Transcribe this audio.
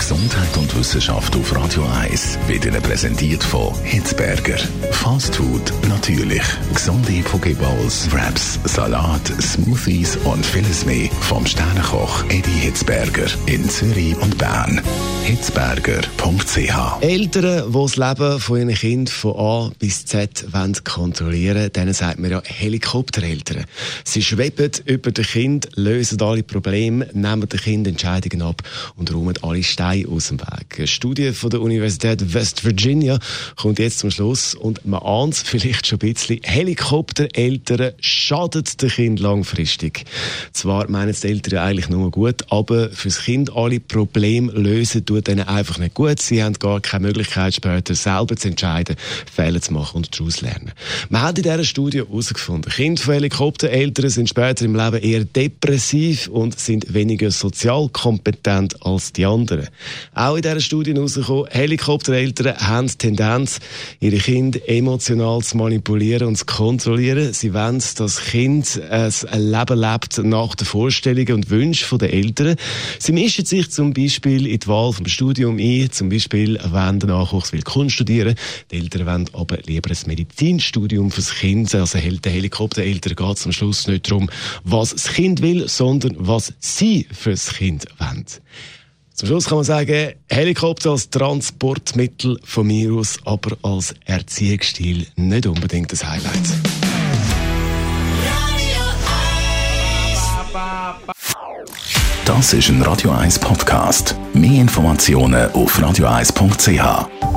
Gesundheit und Wissenschaft auf Radio 1 wird Ihnen präsentiert von Hitzberger. Fast Food natürlich. Gesunde Pokeballs, Wraps, Salat, Smoothies und vieles mehr vom Sternenkoch Eddie Hitzberger in Zürich und Bern. Hitzberger.ch Eltern, die das Leben von ihren Kindern von A bis Z kontrollieren wollen, denen sagt man ja Helikoptereltern. Sie schweben über das Kind, lösen alle Probleme, nehmen den Kind Entscheidungen ab und räumen alle Steine aus dem Weg. Eine Studie von der Universität West Virginia kommt jetzt zum Schluss und man ahnt vielleicht schon ein bisschen. Helikoptereltern schadet dem Kind langfristig. Zwar meinen die Eltern eigentlich nur gut, aber fürs Kind alle Probleme lösen tut ihnen einfach nicht gut. Sie haben gar keine Möglichkeit, später selber zu entscheiden, Fehler zu machen und daraus lernen. Man hat in dieser Studie herausgefunden, Kinder von Helikoptereltern sind später im Leben eher depressiv und sind weniger sozial kompetent als die anderen. Auch in dieser Studie herausgekommen, Helikoptereltern haben die Tendenz, ihre Kinder emotional zu manipulieren und zu kontrollieren. Sie wollen, dass das Kind ein Leben lebt nach den Vorstellungen und Wünschen der Eltern. Sie mischen sich zum Beispiel in die Wahl vom Studium ein, zum Beispiel wenn der Nachwuchs will Kunst studieren, die Eltern wollen aber lieber ein Medizinstudium fürs Kind. Also der Helikoptereltern geht es am Schluss nicht darum, was das Kind will, sondern was sie fürs Kind wollen. Zum Schluss kann man sagen, Helikopter als Transportmittel von mir aus, aber als Erziehungsstil nicht unbedingt das Highlight. Das ist ein Radio 1 Podcast. Mehr Informationen auf radio1.ch.